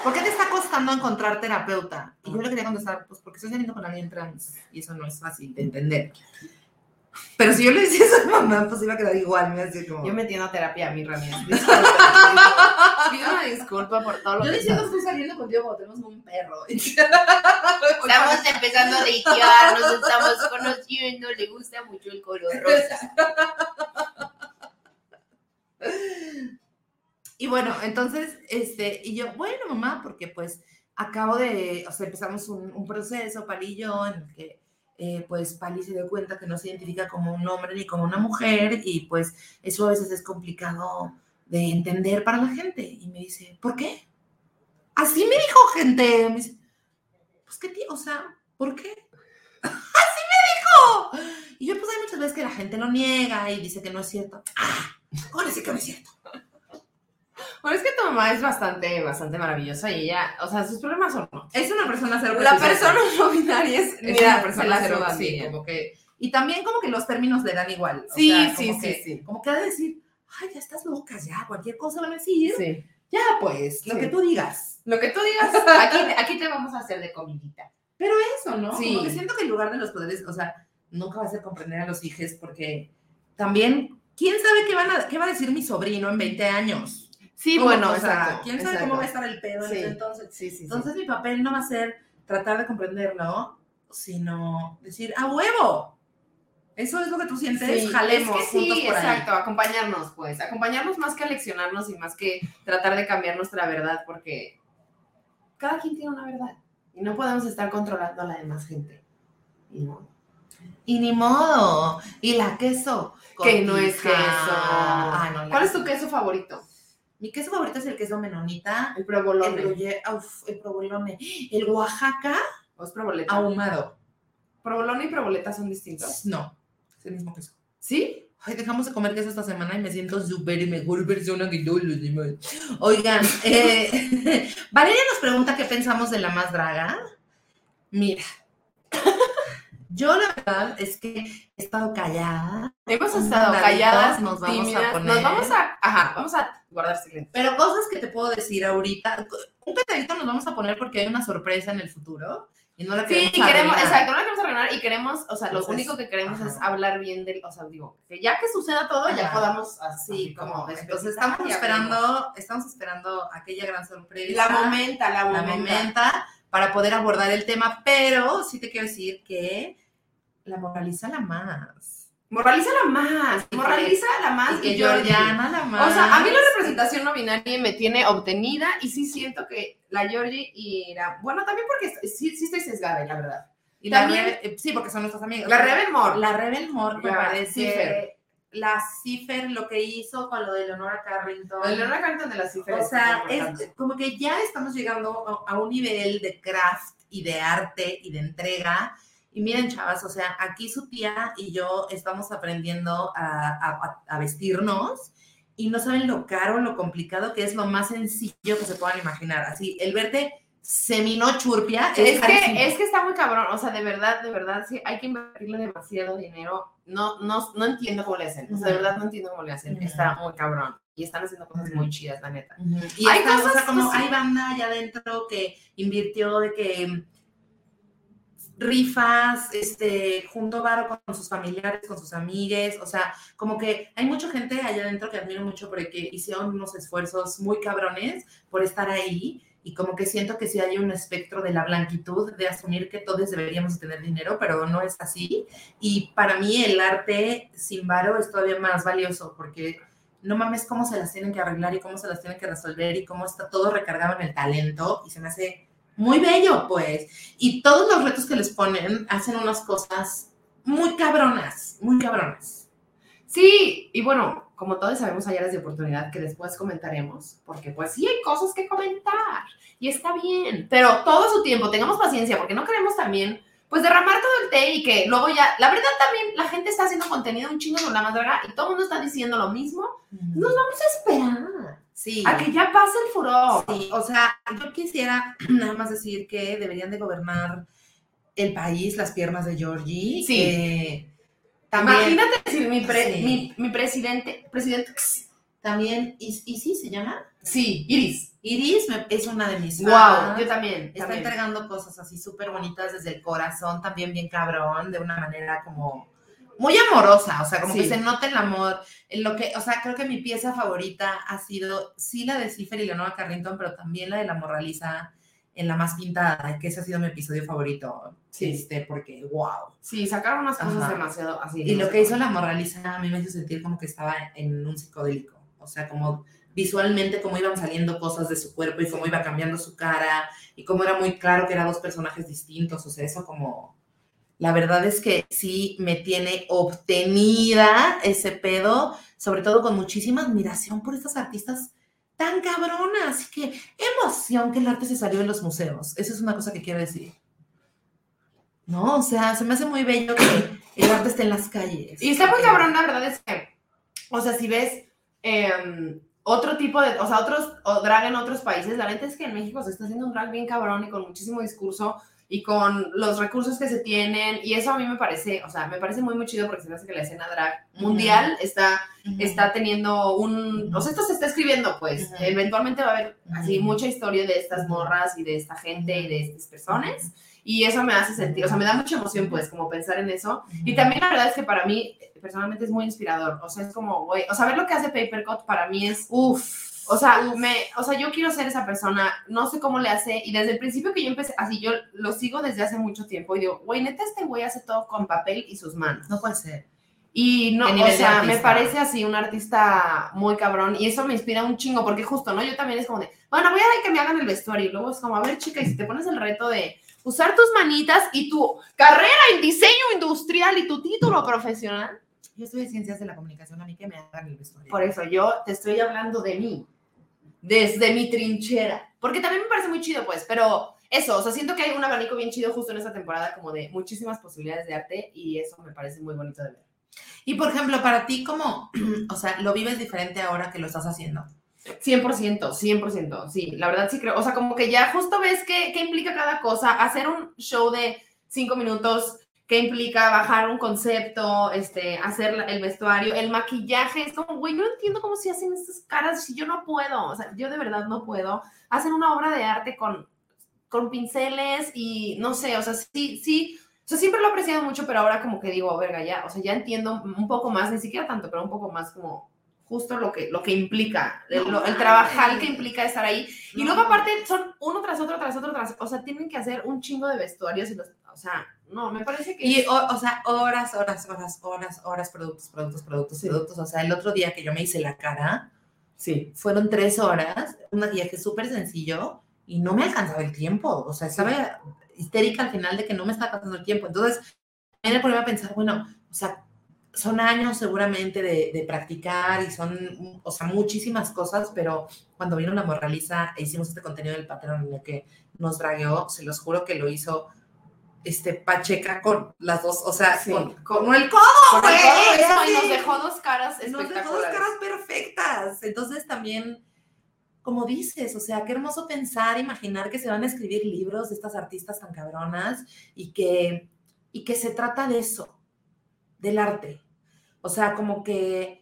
¿Por qué te está costando encontrar terapeuta? Y yo le quería contestar, pues porque estoy saliendo con alguien trans y eso no es fácil de entender. Pero si yo le decía eso a mi mamá, pues iba a quedar igual, me iba a decir como... Yo metiendo a terapia a mi Ramírez. Disculpa, Pido una disculpa por todo lo Yo que diciendo pasa. estoy saliendo contigo cuando tenemos un perro. Estamos empezando a datear, nos estamos conociendo, le gusta mucho el color rosa. Bueno, entonces, este, y yo, bueno, mamá, porque pues acabo de, o sea, empezamos un, un proceso, Pali y yo, en el que, eh, pues, Pali se dio cuenta que no se identifica como un hombre ni como una mujer, y pues eso a veces es complicado de entender para la gente. Y me dice, ¿por qué? Así me dijo gente. Me dice, pues, ¿qué tío? O sea, ¿por qué? Así me dijo. Y yo, pues, hay muchas veces que la gente lo niega y dice que no es cierto. Ah, ahora sí que no es cierto. Bueno, es que tu mamá es bastante, bastante maravillosa y ella, o sea, sus problemas son no. Es una persona cero La persona no binaria es, es una persona cero, sí, como que y también como que los términos le dan igual. o Sí, sea, sí, sí, que- sí. Como que ha de decir, ay, ya estás loca, ya, cualquier cosa van a decir. Sí. Ya, pues, lo Sí. que tú digas. Lo que tú digas, aquí, aquí te vamos a hacer de comidita. Pero eso, ¿no? Sí. Como que siento que el lugar de los poderes, o sea, nunca va a comprender a los hijos porque también, ¿quién sabe qué, van a, qué va a decir mi sobrino en 20 años? Sí, ¿Cómo? bueno, O sea, exacto. ¿Quién sabe exacto. cómo va a estar el pedo en Sí. entonces? Sí, sí, sí. Entonces mi papel no va a ser tratar de comprenderlo, sino decir, ¡a huevo! Eso es lo que tú sientes, jalemos es que juntos por ahí. exacto, acompañarnos, pues, acompañarnos más que leccionarnos y más que tratar de cambiar nuestra verdad, porque cada quien tiene una verdad y no podemos estar controlando a la demás gente. Y no. Y ni modo. Y la queso. Que no es queso. Ah, no, ¿Cuál es tu queso favorito? Mi queso favorito es el queso menonita, El el, provolone. uf, el provolone, el Oaxaca ¿O es proboleta? ahumado. ¿Provolone y proboleta son distintos? No, es el mismo queso. ¿Sí? Ay, dejamos de comer queso esta semana y me siento súper y mejor persona que todos los demás. Oigan, eh, Valeria nos pregunta qué pensamos de la más draga. Mira, yo la verdad es que he estado callada, Hemos estado calladas, nos vamos a poner. Nos vamos a, ajá, vamos a guardar silencio. pero cosas que te puedo decir ahorita. Un petadito nos vamos a poner porque hay una sorpresa en el futuro y no la Sí, queremos y queremos, exacto, no la queremos arruinar y queremos, o sea, lo único que queremos es hablar bien del, o sea, digo, que ya que suceda todo, ya podamos así Sí, como, despedir entonces estamos esperando, estamos esperando aquella gran sorpresa. La momenta, la la momenta. Para poder abordar el tema, pero sí te quiero decir que la moraliza la más. Moralízala más, que- moralízala más. Y que. Georgiana la más. O sea, a mí la representación no binaria me tiene obtenida y sí siento que la Georgie y la... Bueno, también porque sí, sí estoy sesgada, la verdad. Y la también- Rebe- eh, sí, porque son nuestras amigas. La Rebel Mor. La Rebel Mor me La parece. La Cifer lo que hizo con lo de Leonora Carrington. Leonora Carrington de las cifras. O sea, es como que ya estamos llegando a, un nivel de craft y de arte y de entrega. Y miren, chavas, o sea, aquí su tía y yo estamos aprendiendo a, a- a vestirnos y no saben lo caro, lo complicado que es lo más sencillo que se puedan imaginar. Así, el verte semino churpia Es que, es que está muy cabrón, o sea, de verdad, de verdad, sí, hay que invertirle demasiado dinero. No, no, no entiendo cómo le hacen, o sea, de verdad no entiendo cómo le hacen. Está muy cabrón. Y están haciendo cosas muy chidas, la neta. Y Hay cosas, como hay banda allá adentro que invirtió de que rifas, este, junto varo con sus familiares, con sus amigues, o sea, como que hay mucha gente allá adentro que admiro mucho porque hicieron unos esfuerzos muy cabrones por estar ahí y como que siento que sí hay un espectro de la blanquitud de asumir que todos deberíamos tener dinero, pero no es así. Y para mí el arte sin varo es todavía más valioso porque no mames cómo se las tienen que arreglar y cómo se las tienen que resolver y cómo está todo recargado en el talento y se me hace muy bello, pues. Y todos los retos que les ponen hacen unas cosas muy cabronas, muy cabronas. Sí, y bueno, como todos sabemos, hay áreas de oportunidad que después comentaremos, porque pues sí hay cosas que comentar y está bien, pero todo su tiempo, tengamos paciencia, porque no queremos también pues derramar todo el té y que luego ya, la verdad también la gente está haciendo contenido un chingo con la más verga y todo el mundo está diciendo lo mismo, nos vamos a esperar Sí. a que ya pase el furor. Sí, o sea, yo quisiera nada más decir que deberían de gobernar el país las piernas de Georgie. Sí. Eh, también, Imagínate si mi, pre- Sí. mi, mi presidente, presidente, también, ¿y, y sí se llama? sí, Iris. Iris me- es una de mis Wow, yo también. Está también. entregando cosas así súper bonitas desde el corazón, también bien cabrón, de una manera como muy amorosa, o sea, como Sí. que se nota el amor. En lo que, o sea, creo que mi pieza favorita ha sido, sí, la de Cifer y Leonora Carrington, pero también la de la morraliza en la más pintada, que ese ha sido mi episodio favorito. Sí. Este, porque, wow. Sí, sacaron unas cosas Ajá. demasiado así. Y no lo que hizo la morraliza a mí me hizo sentir como que estaba en un psicodélico. O sea, como visualmente cómo iban saliendo cosas de su cuerpo y cómo iba cambiando su cara y cómo era muy claro que eran dos personajes distintos. O sea, eso como... La verdad es que sí me tiene obtenida ese pedo, sobre todo con muchísima admiración por estas artistas tan cabronas. Y qué emoción que el arte se salió de los museos. Eso es una cosa que quiero decir. No, o sea, se me hace muy bello que el arte esté en las calles. Y está muy cabrón, la verdad es que, o sea, si ves em, otro tipo de, o sea, otros, o drag en otros países, la neta es que en México se está haciendo un drag bien cabrón y con muchísimo discurso y con los recursos que se tienen, y eso a mí me parece, o sea, me parece muy, muy chido porque se me hace que la escena drag mundial está, Ujú. está teniendo un, o sea, esto se está escribiendo, pues, eventualmente va a haber así mucha historia de estas morras y de esta gente y de estas personas, y eso me hace sentir, o sea, me da mucha emoción, pues, como pensar en eso, y también la verdad es que para mí, personalmente, es muy inspirador. O sea, es como, güey, o sea, ver lo que hace Papercut para mí es, Uf. O sea, me, o sea, yo quiero ser esa persona, no sé cómo le hace, y desde el principio que yo empecé, así yo lo sigo desde hace mucho tiempo, y digo, güey, neta, este güey hace todo con papel y sus manos. No puede ser. Y no, ¿Qué o sea, me parece así un artista muy cabrón, y eso me inspira un chingo, porque justo, ¿no? Yo también es como de, bueno, voy a ver que me hagan el vestuario, y luego es como, a ver, chica, y si te pones el reto de usar tus manitas y tu carrera en diseño industrial y tu título profesional, Yo estudié ciencias de la comunicación, a mí que me hagan el vestuario. Por eso yo te estoy hablando de mí, desde mi trinchera, porque también me parece muy chido, pues, pero eso, o sea, siento que hay un abanico bien chido justo en esta temporada, como de muchísimas posibilidades de arte, y eso me parece muy bonito de ver. Y por ejemplo, para ti, ¿cómo, o sea, lo vives diferente ahora que lo estás haciendo? 100%, 100%, sí, la verdad sí creo, o sea, como que ya justo ves qué, qué implica cada cosa, hacer un show de cinco minutos, qué implica bajar un concepto, este, hacer el vestuario, el maquillaje, es como, güey, no entiendo cómo se hacen estas caras si yo no puedo, o sea, yo de verdad no puedo, hacen una obra de arte con, con pinceles y no sé, o sea, sí, sí, o sea, siempre lo he apreciado mucho, pero ahora como que digo, verga, ya, o sea, ya entiendo un poco más, ni siquiera tanto, pero un poco más como justo lo que, lo que implica, el, No el trabajar que implica estar ahí. Y luego aparte son uno tras otro, tras otro, tras, o sea, tienen que hacer un chingo de vestuarios y los, o sea, no, me parece que... Y, o, o sea, horas, horas, horas, horas, horas, productos, productos, productos, Sí. productos. O sea, el otro día que yo me hice la cara, sí. fueron tres horas, un maquillaje súper sencillo y no me alcanzaba el tiempo. O sea, estaba histérica al final de que no me estaba alcanzando el tiempo. Entonces, me ponerme a pensar, bueno, o sea, son años seguramente de, de practicar y son, o sea, muchísimas cosas, pero cuando vino la morraliza e hicimos este contenido del patrón en el que nos dragueó, se los juro que lo hizo este Pacheca con las dos, o sea, Sí. con, con el codo, Con el güey, codo, nos dejó dos caras Nos dejó dos caras perfectas. Entonces también, como dices, o sea, qué hermoso pensar, imaginar que se van a escribir libros de estas artistas tan cabronas y que, y que se trata de eso, del arte. O sea, como que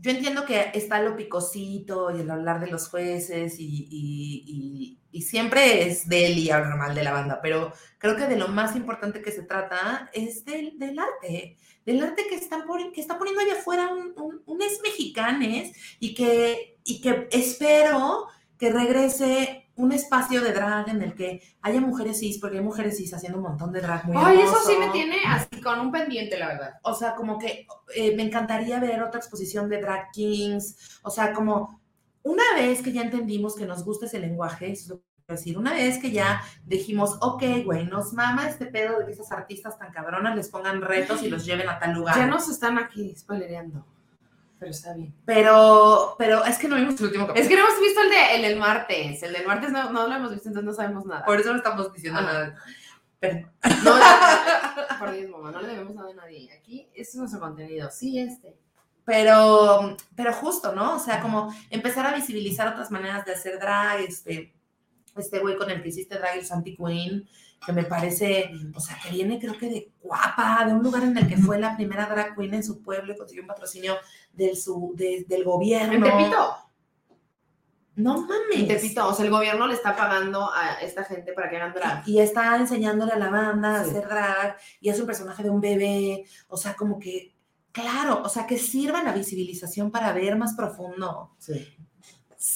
yo entiendo que está lo picosito y el hablar de los jueces y, y- y- siempre es de él y hablar mal de la banda, pero creo que de lo más importante que se trata es del, del arte, del arte que, están poni- que está poniendo allá afuera un, un, un es mexicanes y que, y que espero que regrese un espacio de drag en el que haya mujeres cis, porque hay mujeres cis haciendo un montón de drag muy Ay, eso sí me tiene así con un pendiente, la verdad. O sea, como que eh, me encantaría ver otra exposición de drag kings. O sea, como una vez que ya entendimos que nos gusta ese lenguaje, eso es lo que quiero decir, una vez que ya dijimos, ok, güey, nos mama este pedo de que esas artistas tan cabronas les pongan retos y los lleven a tal lugar. Ya nos están aquí spoilereando. Pero está bien. Pero, pero es que no vimos el último capítulo. Es que no hemos visto el, de, el del martes. El del martes no, no lo hemos visto, entonces no sabemos nada. Por eso no estamos diciendo Ah. nada. Pero, No, no, por Dios, mamá, no le debemos nada a nadie. Aquí, este es nuestro contenido. Sí, este. pero, pero justo, ¿no? O sea, como empezar a visibilizar otras maneras de hacer drag, este, este güey con el que hiciste drag, el Santi Queen, que me parece, o sea, que viene creo que de guapa, de un lugar en el que fue la primera drag queen en su pueblo y consiguió un patrocinio del, su, de- del gobierno. En Tepito. No mames. En Tepito. O sea, el gobierno le está pagando a esta gente para que hagan drag. Y está enseñándole a la banda a hacer drag y es un personaje de un bebé, o sea, como que, claro, o sea, que sirva la visibilización para ver más profundo. Sí.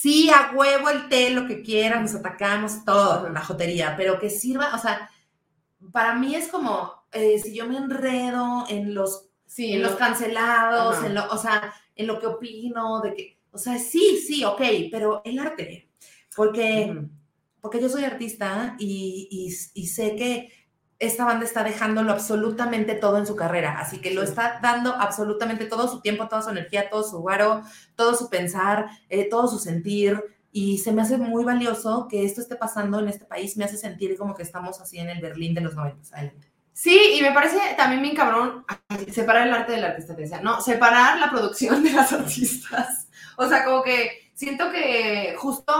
Sí, a huevo el té, lo que quieran, nos atacamos, todo, la jotería, pero que sirva, o sea, para mí es como, eh, si yo me enredo en los, Sí, en los lo- cancelados, Ajá. en lo, o sea, en lo que opino, de que, o sea, sí, sí, ok, pero el arte, porque porque yo soy artista y, y- y sé que esta banda está dejándolo absolutamente todo en su carrera, así que lo está dando absolutamente todo su tiempo, toda su energía, todo su guaro, todo su pensar, eh, todo su sentir, y se me hace muy valioso que esto esté pasando en este país, me hace sentir como que estamos así en el Berlín de los 90. Adelante. Sí, y me parece también bien cabrón separar el arte del artista, te decía. No, separar la producción de las artistas. O sea, como que siento que justo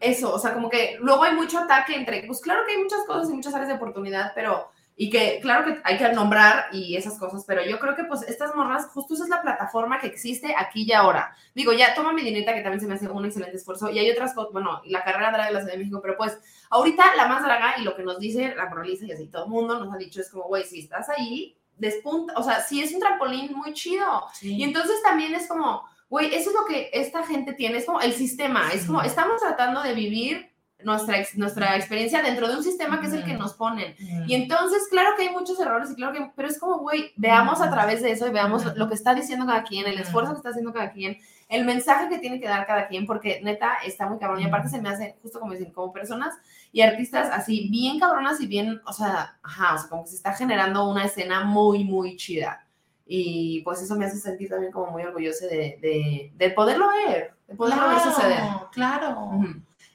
eso, o sea, como que luego hay mucho ataque entre, pues claro que hay muchas cosas y muchas áreas de oportunidad, pero, y que claro que hay que nombrar y esas cosas, pero yo creo que pues estas morras, justo esa es la plataforma que existe aquí y ahora. Digo, ya toma mi dineta, que también se me hace un excelente esfuerzo, y hay otras cosas, bueno, la carrera drag de la Ciudad de México, pero pues ahorita la más draga y lo que nos dice la proliza y así todo el mundo nos ha dicho es como, güey, si estás ahí, despunta, o sea, sí es un trampolín muy chido. Y entonces también es como, güey, eso es lo que esta gente tiene, es como el sistema, es como, estamos tratando de vivir nuestra, nuestra experiencia dentro de un sistema que es el que nos ponen. Y entonces, claro que hay muchos errores y claro que, pero es como, güey, veamos a través de eso y veamos lo que está diciendo cada quien, el esfuerzo que está haciendo cada quien, el mensaje que tiene que dar cada quien, porque neta está muy cabrón. Y aparte se me hace, justo como dicen, como personas y artistas así, bien cabronas y bien, o sea, ajá, o sea, como que se está generando una escena muy, muy chida. Y pues eso me hace sentir también como muy orgullosa de, de, de poderlo ver, de poderlo ver suceder. Claro. Ujú.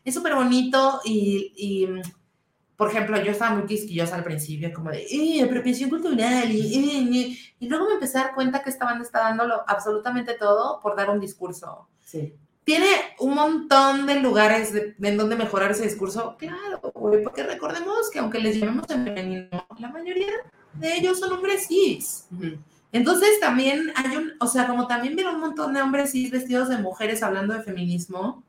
Es súper bonito y, y, por ejemplo, yo estaba muy quisquillosa al principio, como de, eh, apropiación cultural, y, eh, eh", y luego me empecé a dar cuenta que esta banda está dándolo absolutamente todo por dar un discurso. Sí. Tiene un montón de lugares de- en donde mejorar ese discurso, claro, güey, porque recordemos que aunque les llamemos en femenino, la mayoría de ellos son hombres cis. Ujú. Entonces también hay un, o sea, como también ver un montón de hombres cis vestidos de mujeres hablando de feminismo,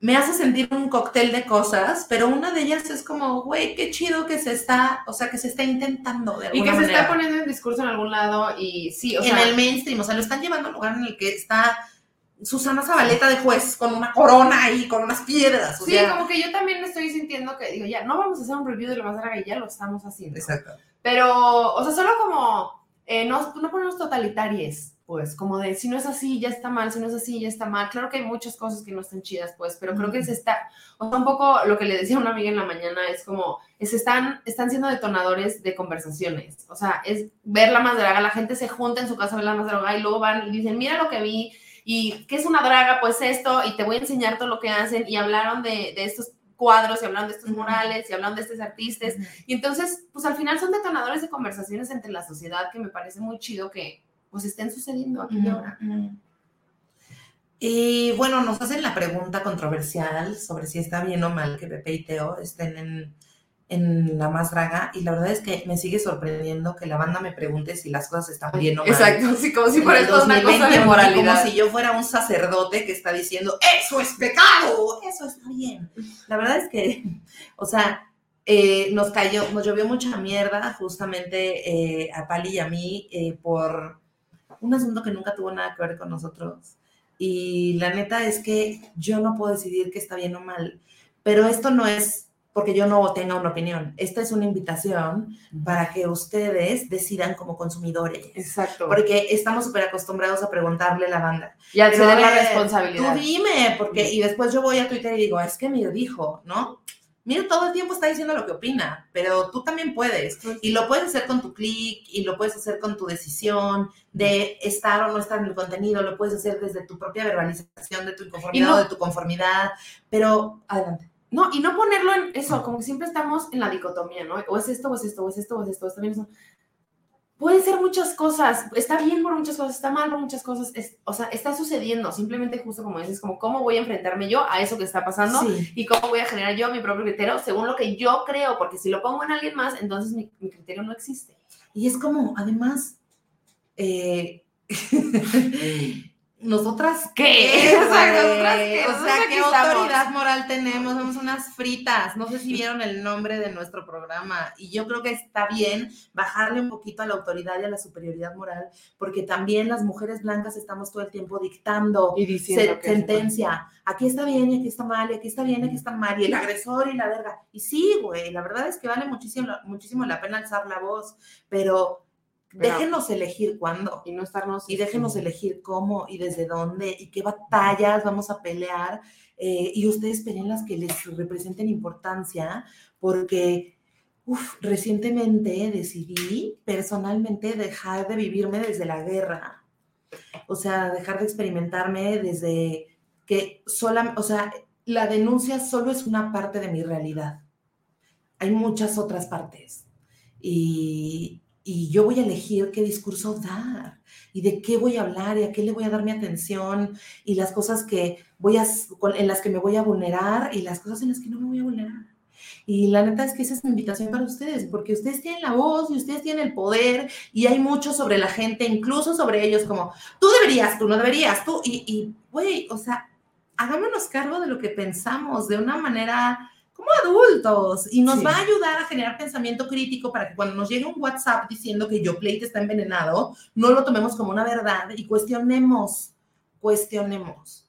me hace sentir un cóctel de cosas, pero una de ellas es como, güey, qué chido que se está, o sea, que se está intentando de Y alguna que se está poniendo en discurso en algún lado y sí, o en sea, el mainstream, o sea, lo están llevando al lugar en el que está Susana Zabaleta de juez con una corona ahí, con unas piedras. o Sí, sea. como que yo también estoy sintiendo que, digo, ya, no vamos a hacer un review de lo más draga y ya lo estamos haciendo. Exacto. Pero, o sea, solo como, eh, no, no ponemos totalitarias. pues, como de si no es así, ya está mal, si no es así, ya está mal. Claro que hay muchas cosas que no están chidas, pues, pero creo que se está, o sea, un poco lo que le decía a una amiga en la mañana es como, es, están, están siendo detonadores de conversaciones. O sea, es ver la más draga, la gente se junta en su casa a ver la más draga y luego van y dicen, mira lo que vi, y qué es una draga, pues esto, y te voy a enseñar todo lo que hacen, y hablaron de, de estos cuadros y hablaron de estos murales y hablaron de estos artistas. Y entonces, pues al final son detonadores de conversaciones entre la sociedad que me parece muy chido que pues estén sucediendo aquí y ahora. Y bueno, nos hacen la pregunta controversial sobre si está bien o mal que Pepe y Teo estén en, en La Más Draga. Y la verdad es que me sigue sorprendiendo que la banda me pregunte si las cosas están bien o mal. Exacto, sí, como si fuera el esto una cosa 2020, de moralidad. Como si yo fuera un sacerdote que está diciendo, eso es pecado, eso está bien. La verdad es que, o sea, eh, nos cayó, nos llovió mucha mierda justamente eh, a Pali y a mí eh, por un asunto que nunca tuvo nada que ver con nosotros. Y la neta es que yo no puedo decidir que está bien o mal, pero esto no es porque yo no tenga una opinión. Esta es una invitación para que ustedes decidan como consumidores. Exacto. Porque estamos súper acostumbrados a preguntarle a la banda. y al ceder la responsabilidad. Tú dime, porque, y después yo voy a Twitter y digo, es que Mir dijo, ¿no? Mir todo el tiempo está diciendo lo que opina, pero tú también puedes. Y lo puedes hacer con tu clic, y lo puedes hacer con tu decisión de estar o no estar en el contenido, lo puedes hacer desde tu propia verbalización de tu inconformidad no- o de tu conformidad, pero adelante. No, y no ponerlo en eso, como que siempre estamos en la dicotomía, ¿no? O es esto, o es esto, o es esto, o es esto, está bien eso. Pueden ser muchas cosas, está bien por muchas cosas, está mal por muchas cosas, es- o sea, está sucediendo, simplemente justo como dices, como cómo voy a enfrentarme yo a eso que está pasando Sí. y cómo voy a generar yo mi propio criterio según lo que yo creo, porque si lo pongo en alguien más, entonces mi, mi criterio no existe. Y es como, además, eh, nosotras ¿Qué? ¿Qué, Exacto, güey? nosotras qué, O sea, ¿qué autoridad moral tenemos? Somos unas fritas. No sé si vieron el nombre de nuestro programa. Y yo creo que está bien bajarle un poquito a la autoridad y a la superioridad moral, porque también las mujeres blancas estamos todo el tiempo dictando Y se- sentencia. Aquí está bien y aquí está mal, y aquí está bien y aquí está mal, y el agresor y la verga. Y sí, güey, la verdad es que vale muchísimo, muchísimo la pena alzar la voz, pero, Pero- déjenos elegir cuándo. y no estarnos... Y déjenos elegir cómo y desde dónde y qué batallas vamos a pelear. eh, y ustedes peleen las que les representen importancia, porque uf, recientemente decidí personalmente dejar de vivirme desde la guerra. O sea, dejar de experimentarme desde que sola, o sea, la denuncia solo es una parte de mi realidad. Hay muchas otras partes. Y, y yo voy a elegir qué discurso dar y de qué voy a hablar y a qué le voy a dar mi atención y las cosas que voy a, en las que me voy a vulnerar y las cosas en las que no me voy a vulnerar. Y la neta es que esa es mi invitación para ustedes, porque ustedes tienen la voz y ustedes tienen el poder y hay mucho sobre la gente, incluso sobre ellos, como tú deberías, tú no deberías, tú, y, y, güey, o sea, hagámonos cargo de lo que pensamos de una manera como adultos y nos Sí. va a ayudar a generar pensamiento crítico para que cuando nos llegue un WhatsApp diciendo que Yoplait está envenenado, no lo tomemos como una verdad y cuestionemos, cuestionemos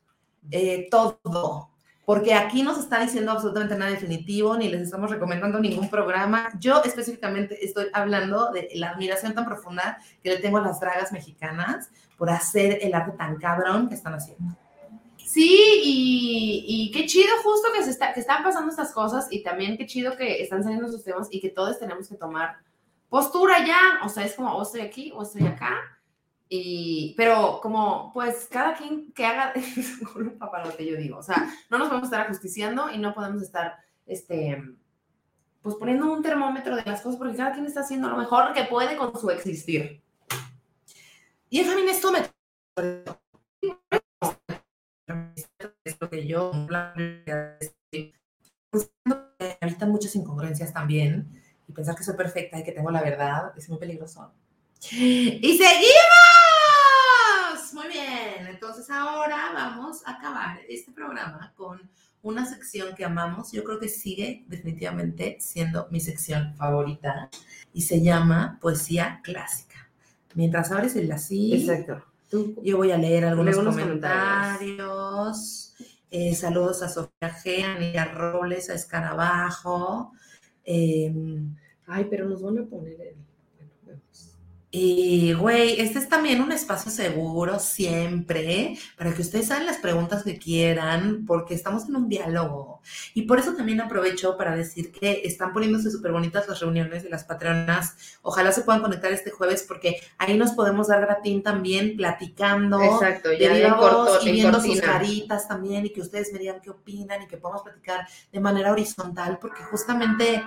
eh, todo. Porque aquí no se está diciendo absolutamente nada definitivo, ni les estamos recomendando ningún programa. Yo específicamente estoy hablando de la admiración tan profunda que le tengo a las dragas mexicanas por hacer el arte tan cabrón que están haciendo. Sí, y, qué chido justo que, se está, que están pasando estas cosas y también qué chido que están saliendo esos temas y que todos tenemos que tomar postura ya. O sea, es como, o estoy aquí o estoy acá. Y, pero como, pues, cada quien que haga para lo que yo digo. O sea, no nos podemos estar ajusticiando y no podemos estar, este, pues, poniendo un termómetro de las cosas porque cada quien está haciendo lo mejor que puede con su existir. Y el esto me... Que yo... Pues, me habitan muchas incongruencias también. Y pensar que soy perfecta y que tengo la verdad es muy peligroso. ¡Y seguimos! Muy bien. Entonces ahora vamos a acabar este programa con una sección que amamos. Yo creo que sigue definitivamente siendo mi sección favorita. Y se llama Poesía Clásica. Mientras abres el así, Exacto. Tú, yo voy a leer algunos comentarios. Eh, saludos a Sofía G, a Nidia Robles, a Escarabajo. Eh, Ay, pero nos van a poner el. Bueno, vemos. Y, güey, este es también un espacio seguro siempre para que ustedes hagan las preguntas que quieran, porque estamos en un diálogo. Y por eso también aprovecho para decir que están poniéndose súper bonitas las reuniones de las patronas. Ojalá se puedan conectar este jueves, porque ahí nos podemos dar gratín también platicando. Exacto, de ya en viva voz corto- y en viendo sus caritas también y que ustedes me digan qué opinan y que podamos platicar de manera horizontal, porque justamente,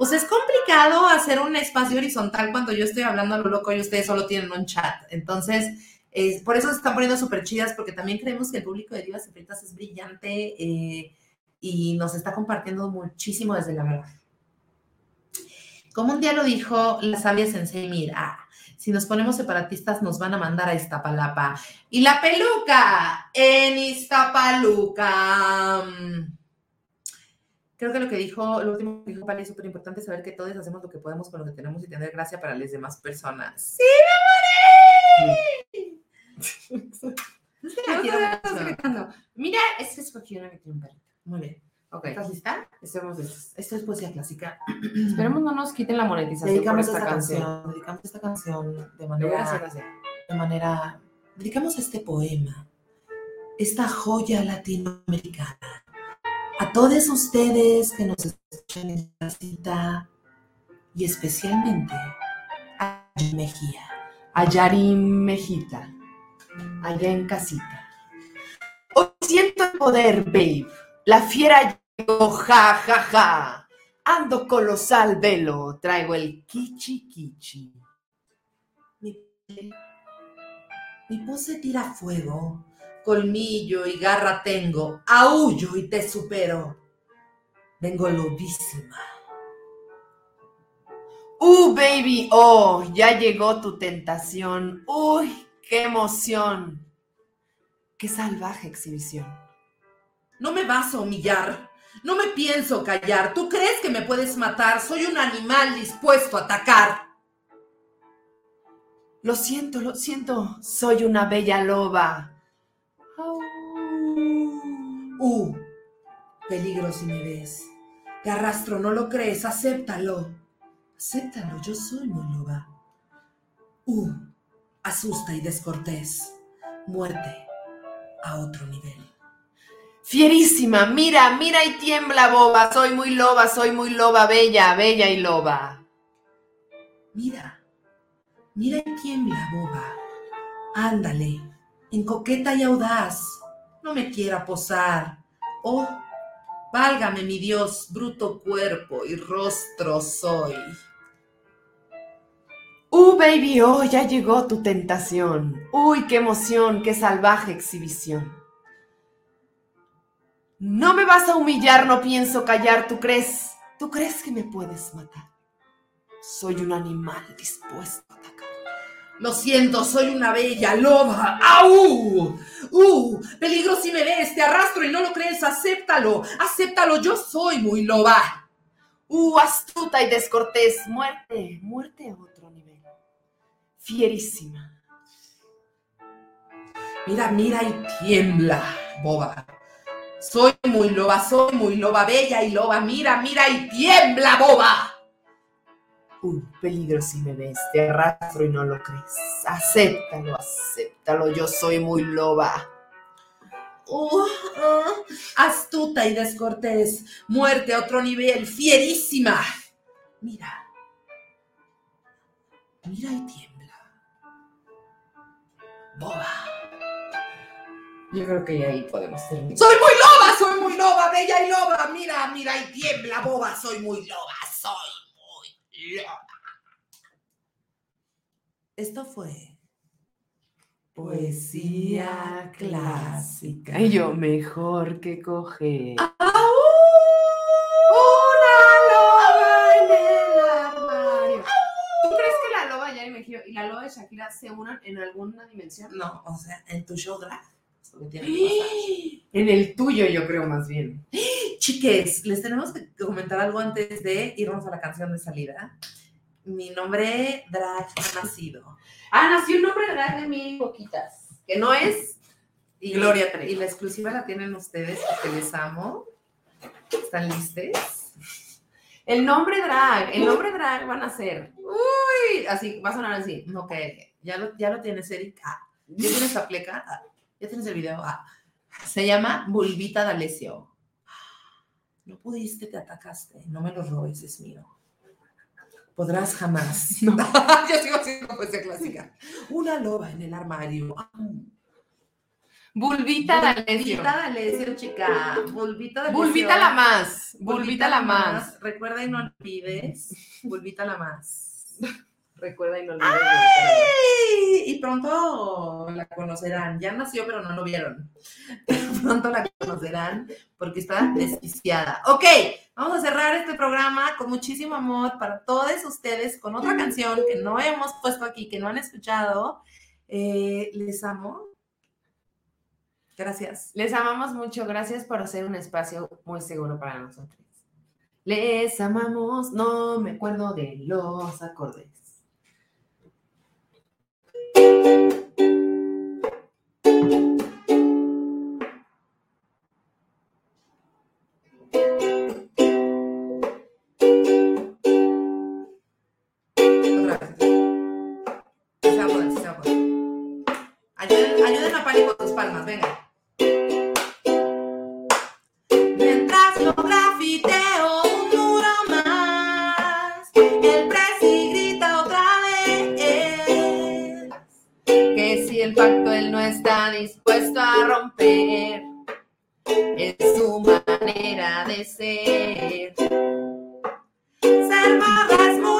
pues es complicado hacer un espacio horizontal cuando yo estoy hablando a lo loco y ustedes solo tienen un chat. Entonces, por eso se están poniendo súper chidas, porque también creemos que el público de Divas y Fritas es brillante eh, y nos está compartiendo muchísimo desde el amor. Como un día lo dijo la sabia Sensei Mira, si nos ponemos separatistas nos van a mandar a Iztapalapa. Y la peluca en Iztapaluca. Creo que lo que dijo, lo último que dijo Pali es súper importante saber que todos hacemos lo que podemos con lo que tenemos y tener gracia para las demás personas. ¡Sí, me morí! Mira, es que escogí una que tiene un perrito. Muy bien. Ok, ¿Estás lista? estemos listos. Esto es poesía clásica. Esperemos no nos quiten la monetización Dedicamos por esta esta canción. canción, dedicamos esta canción de manera, de manera, dedicamos este poema, esta joya latinoamericana, a todos ustedes que nos escuchan en esta cita y especialmente a Mejía. A Yari Mejita, allá en casita. Hoy siento el poder, babe. La fiera llegó, ja, ja, ja. Ando colosal velo, traigo el kichi kichi. Mi, mi pose tira fuego, colmillo y garra tengo, aullo y te supero. Vengo lobísima. Uh, baby, oh, ya llegó tu tentación. Uy, qué emoción. Qué salvaje exhibición. No me vas a humillar. No me pienso callar. ¿Tú crees que me puedes matar? Soy un animal dispuesto a atacar. Lo siento, lo siento. Soy una bella loba. Uh, peligro si me ves. Te arrastro, no lo crees, acéptalo. Acéptalo, yo soy loba. Uh, asusta y descortés. Muerte a otro nivel. Fierísima, mira, mira y tiembla, boba. Soy muy loba, soy muy loba, bella, bella y loba. Mira, mira y tiembla, boba. Ándale, en coqueta y audaz. No me quiera posar. Oh, válgame mi Dios, bruto cuerpo y rostro soy. Uh, baby, oh, ya llegó tu tentación. Uy, qué emoción, qué salvaje exhibición. No me vas a humillar, no pienso callar. ¿Tú crees? ¿Tú crees que me puedes matar? Soy un animal dispuesto a. Lo siento, soy una bella loba. ¡Au! ¡Uh! Peligro si me ves, te arrastro y no lo crees, acéptalo. Acéptalo, yo soy muy loba. Uh, astuta y descortés. Muerte, muerte a otro nivel. Fierísima. Mira, mira y tiembla, boba. Soy muy loba, soy muy loba, bella y loba. Mira, mira y tiembla, boba. Uh, peligro si me ves, te arrastro y no lo crees. Acéptalo, acéptalo, yo soy muy loba. Uh, astuta y descortés. Muerte a otro nivel, fierísima. Mira. Mira y tiembla. Boba. Yo creo que ahí podemos terminar. Soy muy loba, soy muy loba, bella y loba. Mira, mira y tiembla, boba. Soy muy loba, Esto fue poesía clásica. Y yo mejor que coger. ¡Una loba en el armario! ¿Tú crees que la loba Yari Mejía y la loba de Shakira se unan en alguna dimensión? No, o sea, en tu show drag. Es lo que tiene que pasar. En el tuyo, yo creo más bien. Chiques, les tenemos que comentar algo antes de irnos a la canción de salida. Mi nombre drag ha nacido. Ah, nació un nombre drag de mil boquitas. Que no es Y, Gloria. Y la exclusiva la tienen ustedes porque les amo. ¿Están listos? El nombre drag, el nombre drag van a ser. Uy, así, va a sonar así. Ok, ya lo, ya lo tienes, Eric. Ah, ¿Ya tienes la pleca? Ah, ¿Ya tienes el video? Ah, se llama Bulbita D'Alessio. No pudiste, te atacaste. No me lo robes, es mío. Podrás jamás. No. Yo sigo haciendo poesía clásica. Una loba en el armario. Ah, Bulbita D'Alessio. Bulbita D'Alessio, chica. Bulbita D'Alessio. Bulbita la más. Bulbita la más. Recuerda y no olvides. Bulbita la más. Recuerda y no olvides. ¡Ay! Y pronto la conocerán. Ya nació, pero no lo vieron. pronto la conocerán porque está desquiciada. Ok, vamos a cerrar este programa con muchísimo amor para todos ustedes con otra canción que no hemos puesto aquí, que no han escuchado. Eh, les amo. Gracias. Les amamos mucho. Gracias por hacer un espacio muy seguro para nosotros. Les amamos. No me acuerdo de los acordes. Otra Que si el pacto él no está dispuesto a romper, es su manera de ser. Ser muy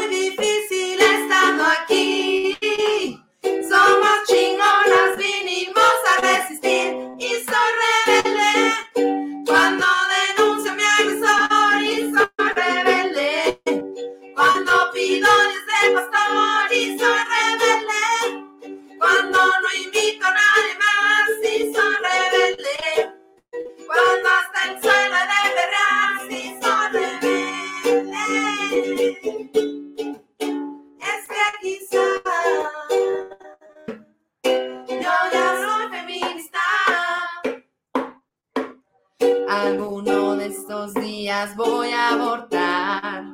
Estos días voy a abortar.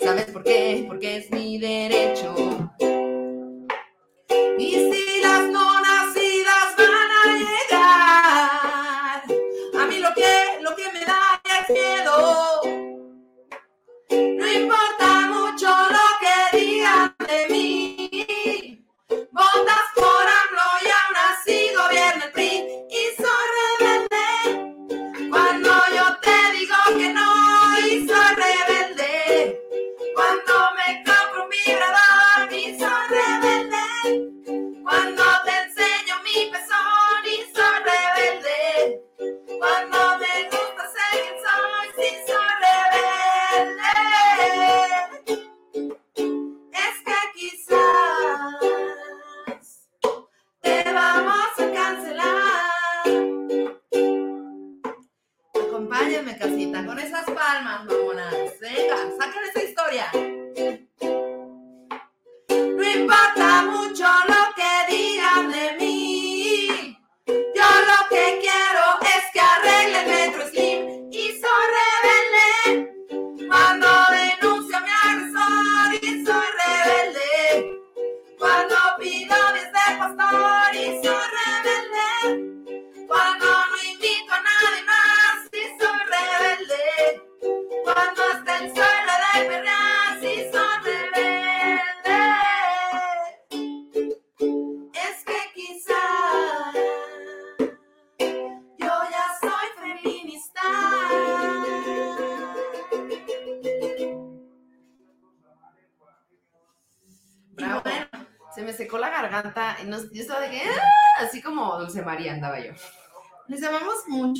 ¿Sabes por qué? Porque es mi derecho. Y si las no nacidas van a llegar, a mí lo que, lo que me da es miedo.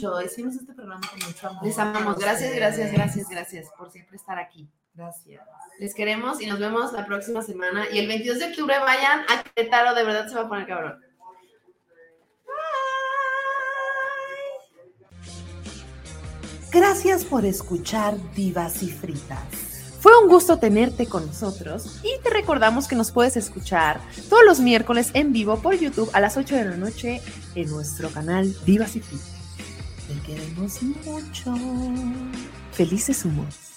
Mucho. Hicimos este programa con mucho amor. Les amamos. Gracias, gracias, gracias, gracias por siempre estar aquí. Gracias. Les queremos y nos vemos la próxima semana. Y el 22 de octubre vayan a Querétaro, de verdad se va a poner cabrón. Gracias por escuchar Divas y Fritas. Fue un gusto tenerte con nosotros y te recordamos que nos puedes escuchar todos los miércoles en vivo por YouTube a las 8 de la noche en nuestro canal Divas y Fritas. Te queremos mucho. Felices humos.